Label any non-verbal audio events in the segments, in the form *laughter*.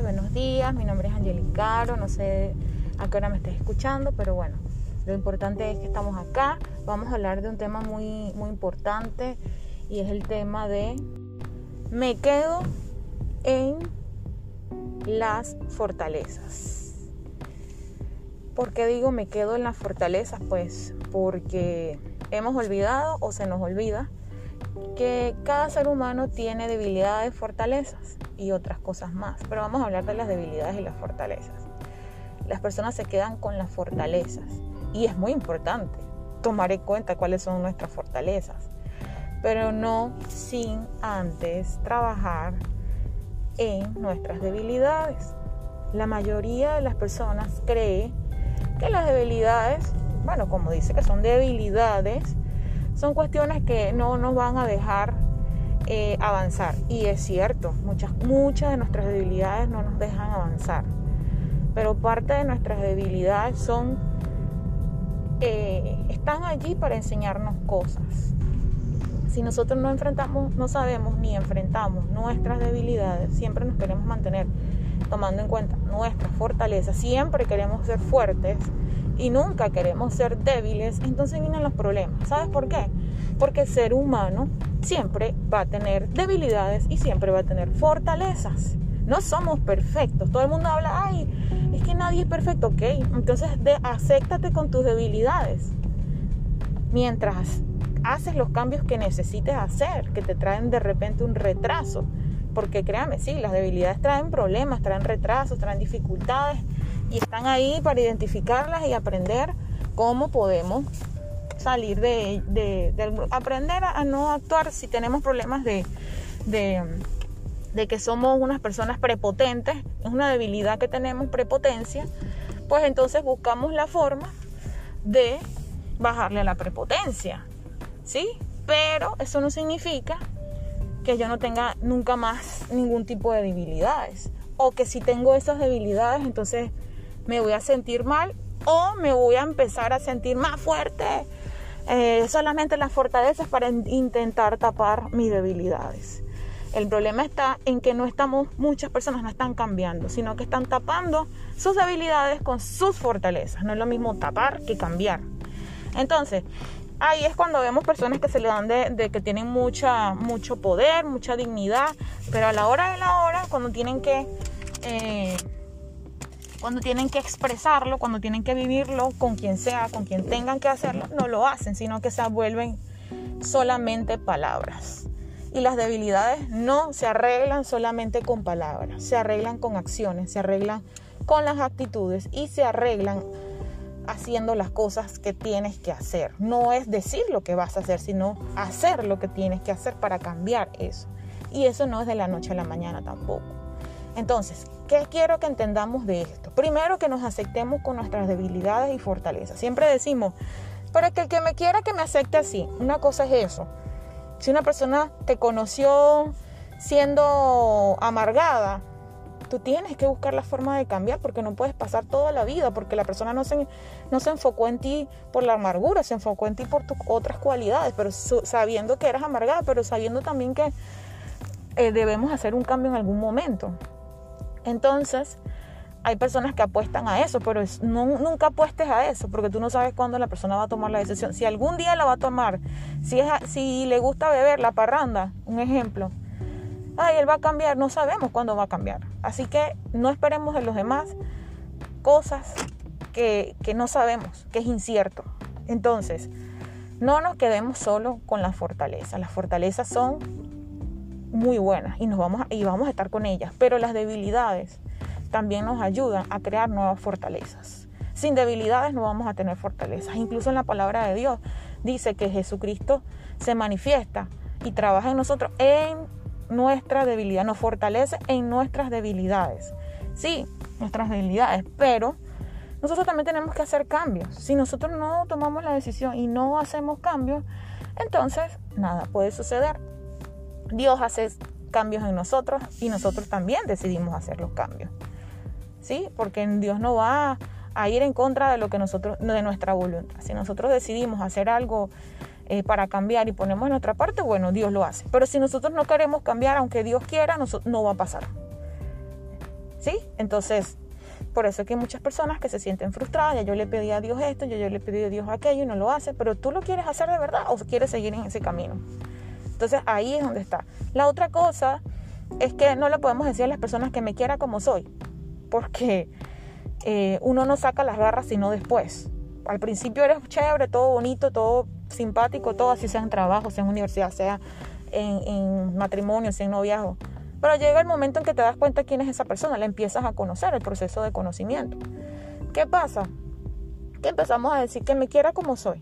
buenos días. Mi nombre es Angelicaro, no sé a qué hora me estés escuchando, pero bueno, lo importante es que estamos acá. Vamos a hablar de un tema muy, muy importante y es el tema de me quedo en las fortalezas. ¿Por qué digo me quedo en las fortalezas? Pues porque hemos olvidado o se nos olvida que cada ser humano tiene debilidades, fortalezas y otras cosas más. Pero vamos a hablar de las debilidades y las fortalezas. Las personas se quedan con las fortalezas y es muy importante tomar en cuenta cuáles son nuestras fortalezas, pero no sin antes trabajar en nuestras debilidades. La mayoría de las personas cree que las debilidades, bueno, como dice que son debilidades, son cuestiones que no nos van a dejar eh, avanzar. Y es cierto, muchas, muchas de nuestras debilidades no nos dejan avanzar. Pero parte de nuestras debilidades son, eh, están allí para enseñarnos cosas. Si nosotros no enfrentamos, no sabemos ni enfrentamos nuestras debilidades, siempre nos queremos mantener tomando en cuenta nuestras fortalezas, siempre queremos ser fuertes y nunca queremos ser débiles, entonces vienen los problemas. ¿Sabes por qué? Porque ser humano siempre va a tener debilidades y siempre va a tener fortalezas. No somos perfectos. Todo el mundo habla, ay, es que nadie es perfecto, ok. Entonces, de, acéptate con tus debilidades. Mientras haces los cambios que necesites hacer, que te traen de repente un retraso. Porque créame, sí, las debilidades traen problemas, traen retrasos, traen dificultades y están ahí para identificarlas y aprender cómo podemos salir de, de, aprender a, no actuar si tenemos problemas de, de, que somos unas personas prepotentes, es una debilidad que tenemos, prepotencia, pues entonces buscamos la forma de bajarle a la prepotencia, ¿sí? Pero eso no significa que yo no tenga nunca más ningún tipo de debilidades. O que si tengo esas debilidades, entonces me voy a sentir mal o me voy a empezar a sentir más fuerte. Eh, solamente las fortalezas para intentar tapar mis debilidades. El problema está en que no estamos, muchas personas no están cambiando, sino que están tapando sus debilidades con sus fortalezas. No es lo mismo tapar que cambiar. Entonces, ahí es cuando vemos personas que se le dan de, que tienen mucha, mucho poder, mucha dignidad, pero a la hora de la hora, cuando tienen que eh, cuando tienen que expresarlo, cuando tienen que vivirlo con quien sea, con quien tengan que hacerlo, no lo hacen, sino que se vuelven solamente palabras. Y las debilidades no se arreglan solamente con palabras, se arreglan con acciones, se arreglan con las actitudes y se arreglan haciendo las cosas que tienes que hacer. No es decir lo que vas a hacer, sino hacer lo que tienes que hacer para cambiar eso. Y eso no es de la noche a la mañana tampoco. Entonces, ¿qué quiero que entendamos de esto? Primero que nos aceptemos con nuestras debilidades y fortalezas. Siempre decimos, pero que el que me quiera que me acepte así. Una cosa es eso. Si una persona te conoció siendo amargada, tú tienes que buscar la forma de cambiar porque no puedes pasar toda la vida porque la persona no se, no se enfocó en ti por la amargura, se enfocó en ti por tus otras cualidades, pero sabiendo que eras amargada, pero sabiendo también que eh, debemos hacer un cambio en algún momento. Entonces, hay personas que apuestan a eso, pero nunca apuestes a eso, porque tú no sabes cuándo la persona va a tomar la decisión. Si algún día la va a tomar, si, le gusta beber la parranda, un ejemplo, ay, él va a cambiar, no sabemos cuándo va a cambiar. Así que no esperemos de los demás cosas que, que no sabemos, que es incierto. Entonces, no nos quedemos solo con la fortaleza. Las fortalezas son muy buenas y, nos vamos y vamos a estar con ellas, pero las debilidades también nos ayudan a crear nuevas fortalezas. Sin debilidades no vamos a tener fortalezas. Incluso en la palabra de Dios dice que Jesucristo se manifiesta y trabaja en nosotros en nuestra debilidad, nos fortalece en nuestras debilidades. Sí, nuestras debilidades, pero nosotros también tenemos que hacer cambios. Si nosotros no tomamos la decisión y no hacemos cambios, entonces nada puede suceder. Dios hace cambios en nosotros y nosotros también decidimos hacer los cambios. ¿Sí? Porque Dios no va a ir en contra de lo que nosotros de nuestra voluntad. Si nosotros decidimos hacer algo eh, para cambiar y ponemos nuestra parte, bueno, Dios lo hace. Pero si nosotros no queremos cambiar, aunque Dios quiera, no, no va a pasar. ¿Sí? Entonces, por eso es que hay muchas personas que se sienten frustradas, ya yo le pedí a Dios esto, ya yo le pedí a Dios aquello y no lo hace, pero tú lo quieres hacer de verdad o quieres seguir en ese camino. Entonces ahí es donde está. La otra cosa es que no le podemos decir a las personas que me quiera como soy, porque eh, uno no saca las garras sino después. Al principio eres chévere, todo bonito, todo simpático, todo así sea en trabajo, sea en universidad, sea en, en matrimonio, sea en noviazgo. Pero llega el momento en que te das cuenta quién es esa persona, la empiezas a conocer, el proceso de conocimiento. ¿Qué pasa? Que empezamos a decir que me quiera como soy.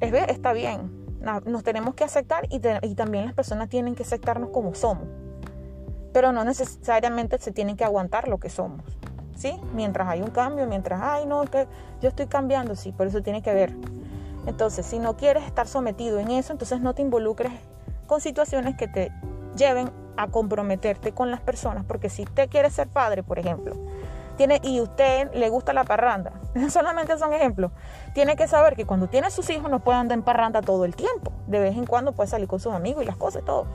Es está bien. Nos tenemos que aceptar y, también las personas tienen que aceptarnos como somos. Pero no necesariamente se tienen que aguantar lo que somos. ¿Sí? Mientras hay un cambio, mientras, ay, no, que yo estoy cambiando, sí, por eso tiene que ver. Entonces, si no quieres estar sometido en eso, entonces no te involucres con situaciones que te lleven a comprometerte con las personas, porque si usted quiere ser padre, por ejemplo, tiene, y usted le gusta la parranda, *laughs* solamente son ejemplos, tiene que saber que cuando tiene sus hijos no puede andar en parranda todo el tiempo, de vez en cuando puede salir con sus amigos y las cosas y todo,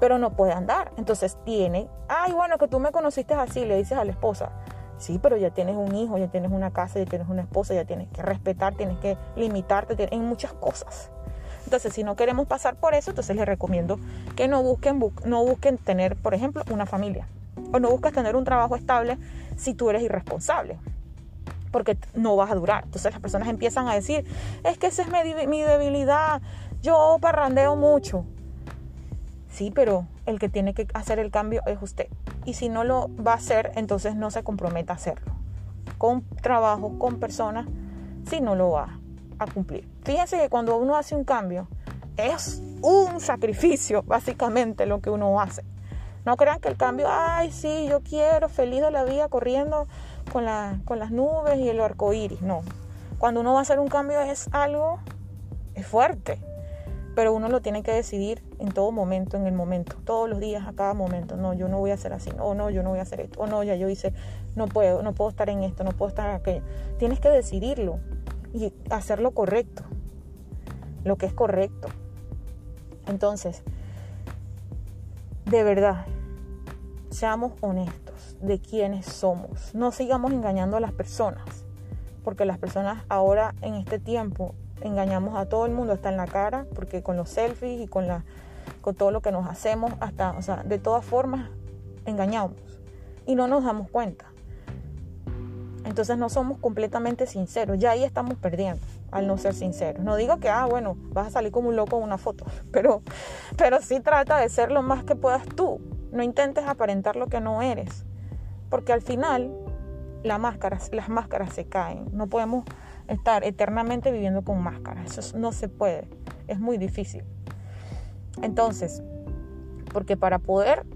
pero no puede andar, entonces tiene, ay bueno, que tú me conociste así, le dices a la esposa, sí, pero ya tienes un hijo, ya tienes una casa, ya tienes una esposa, ya tienes que respetar, tienes que limitarte en muchas cosas. Entonces, si no queremos pasar por eso, entonces les recomiendo que no busquen, no busquen tener, por ejemplo, una familia. O no busques tener un trabajo estable si tú eres irresponsable. Porque no vas a durar. Entonces las personas empiezan a decir, es que esa es mi, debilidad. Yo parrandeo mucho. Sí, pero el que tiene que hacer el cambio es usted. Y si no lo va a hacer, entonces no se comprometa a hacerlo. Con trabajo, con personas, si no lo va a cumplir. Fíjense que cuando uno hace un cambio, es un sacrificio, básicamente, lo que uno hace. No crean que el cambio, ay, sí, yo quiero, feliz de la vida, corriendo con, con las nubes y el arco iris. No. Cuando uno va a hacer un cambio es algo, es fuerte. Pero uno lo tiene que decidir en todo momento, en el momento, todos los días, a cada momento. No, yo no voy a hacer así. O no, yo no voy a hacer esto. O no, ya yo hice, no puedo, no puedo estar en esto, no puedo estar en aquello. Tienes que decidirlo y hacer lo correcto, lo que es correcto. Entonces, de verdad, seamos honestos de quiénes somos. No sigamos engañando a las personas, porque las personas ahora en este tiempo engañamos a todo el mundo, hasta en la cara, porque con los selfies y con, la, con todo lo que nos hacemos, hasta, o sea, de todas formas engañamos y no nos damos cuenta. Entonces no somos completamente sinceros. Ya ahí estamos perdiendo al no ser sinceros. No digo que, ah, bueno, vas a salir como un loco en una foto, *laughs* pero, pero sí trata de ser lo más que puedas tú. No intentes aparentar lo que no eres, porque al final las máscaras, las máscaras se caen. No podemos estar eternamente viviendo con máscaras. Eso no se puede. Es muy difícil. Entonces, porque para poder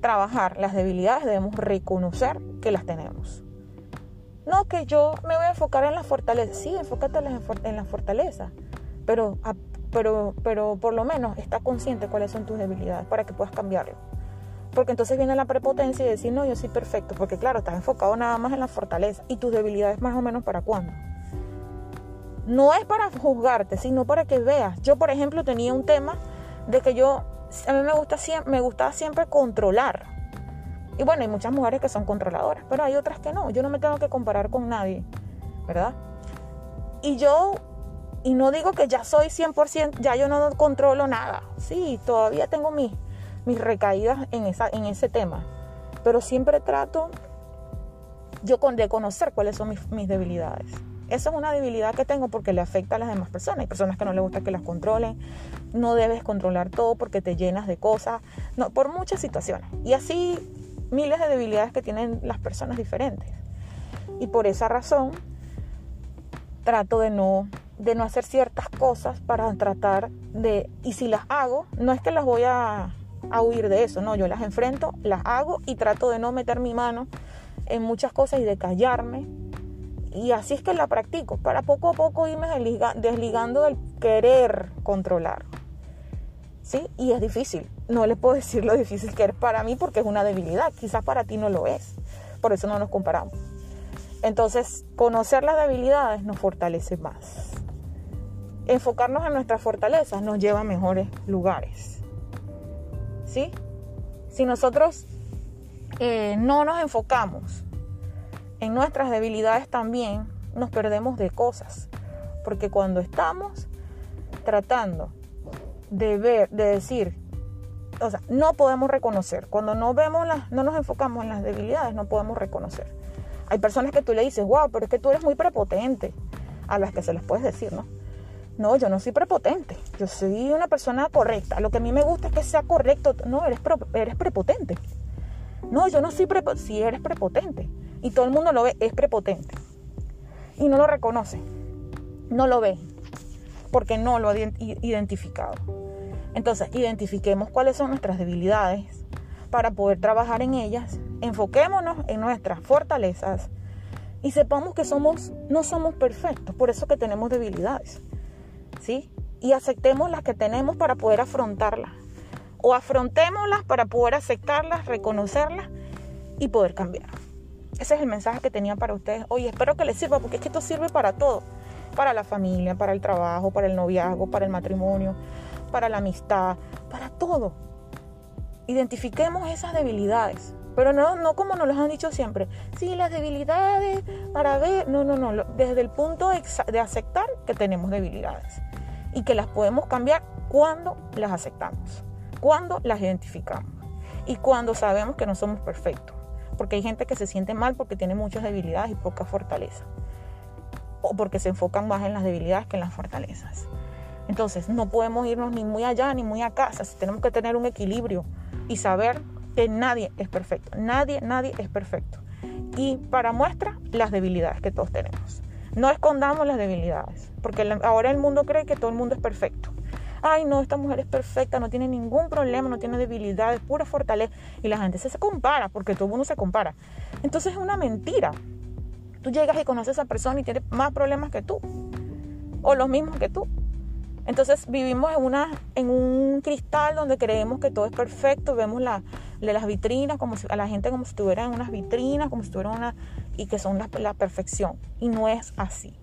trabajar las debilidades debemos reconocer que las tenemos. No, que yo me voy a enfocar en la fortaleza. Sí, enfócate en la fortaleza. Pero, pero, pero por lo menos está consciente cuáles son tus debilidades para que puedas cambiarlo. Porque entonces viene la prepotencia y decir, no, yo soy perfecto. Porque claro, estás enfocado nada más en la fortaleza. ¿Y tus debilidades más o menos para cuándo? No es para juzgarte, sino para que veas. Yo, por ejemplo, tenía un tema de que yo, a mí me, gusta, me gustaba siempre controlar. Y bueno, hay muchas mujeres que son controladoras, pero hay otras que no. Yo no me tengo que comparar con nadie, ¿verdad? Y yo, y no digo que ya soy 100%, ya yo no controlo nada. Sí, todavía tengo mis, mis recaídas en, esa, en ese tema. Pero siempre trato yo de conocer cuáles son mis, mis debilidades. Esa es una debilidad que tengo porque le afecta a las demás personas. Hay personas que no les gusta que las controlen. No debes controlar todo porque te llenas de cosas. No, por muchas situaciones. Y así miles de debilidades que tienen las personas diferentes. Y por esa razón trato de no, de no hacer ciertas cosas para tratar de, y si las hago, no es que las voy a, a huir de eso, no, yo las enfrento, las hago y trato de no meter mi mano en muchas cosas y de callarme. Y así es que la practico, para poco a poco irme desligando del querer controlar. ¿Sí? Y es difícil, no les puedo *laughs* decir lo difícil que es para mí porque es una debilidad, quizás para ti no lo es, por eso no nos comparamos. Entonces, conocer las debilidades nos fortalece más. Enfocarnos en nuestras fortalezas nos lleva a mejores lugares. ¿Sí? Si nosotros eh, no nos enfocamos en nuestras debilidades también, nos perdemos de cosas. Porque cuando estamos tratando de ver, de decir, o sea, no podemos reconocer. Cuando no vemos las, no nos enfocamos en las debilidades, no podemos reconocer. Hay personas que tú le dices, wow, pero es que tú eres muy prepotente. A las que se les puedes decir, ¿no? No, yo no soy prepotente. Yo soy una persona correcta. Lo que a mí me gusta es que sea correcto. No, eres, eres prepotente. No, yo no soy prepotente. Si eres prepotente. Y todo el mundo lo ve, es prepotente. Y no lo reconoce. No lo ve. Porque no lo ha identificado. Entonces, identifiquemos cuáles son nuestras debilidades para poder trabajar en ellas. Enfoquémonos en nuestras fortalezas y sepamos que somos no somos perfectos, por eso que tenemos debilidades. ¿Sí? Y aceptemos las que tenemos para poder afrontarlas. O afrontémoslas para poder aceptarlas, reconocerlas y poder cambiar. Ese es el mensaje que tenía para ustedes hoy. Espero que les sirva porque es que esto sirve para todo. Para la familia, para el trabajo, para el noviazgo, para el matrimonio, para la amistad, para todo. Identifiquemos esas debilidades, pero no, no como nos lo han dicho siempre. Sí, las debilidades para ver, no, no, no, desde el punto de, aceptar que tenemos debilidades y que las podemos cambiar cuando las aceptamos, cuando las identificamos y cuando sabemos que no somos perfectos. Porque hay gente que se siente mal porque tiene muchas debilidades y poca fortaleza. O porque se enfocan más en las debilidades que en las fortalezas. Entonces, no podemos irnos ni muy allá ni muy acá. tenemos que tener un equilibrio y saber que nadie es perfecto. Nadie, nadie es perfecto. Y para muestra, las debilidades que todos tenemos. No escondamos las debilidades, porque ahora el mundo cree que todo el mundo es perfecto. Ay, no, esta mujer es perfecta, no tiene ningún problema, no tiene debilidades, pura fortaleza. Y la gente se, se compara, porque todo el mundo se compara. Entonces es una mentira. Tú llegas y conoces a esa persona y tiene más problemas que tú, o los mismos que tú. Entonces vivimos en, una, en un cristal donde creemos que todo es perfecto, vemos la, las vitrinas como si, a la gente como si estuvieran en unas vitrinas, como si estuvieran una, y que son la, la perfección. Y no es así.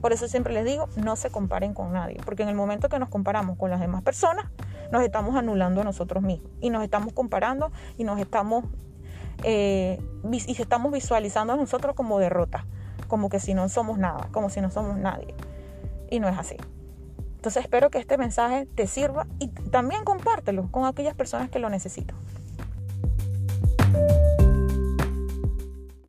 Por eso siempre les digo, no se comparen con nadie, porque en el momento que nos comparamos con las demás personas, nos estamos anulando a nosotros mismos y nos estamos comparando y nos estamos, eh, y estamos visualizando a nosotros como derrota, como que si no somos nada, como si no somos nadie. Y no es así. Entonces espero que este mensaje te sirva y también compártelo con aquellas personas que lo necesitan.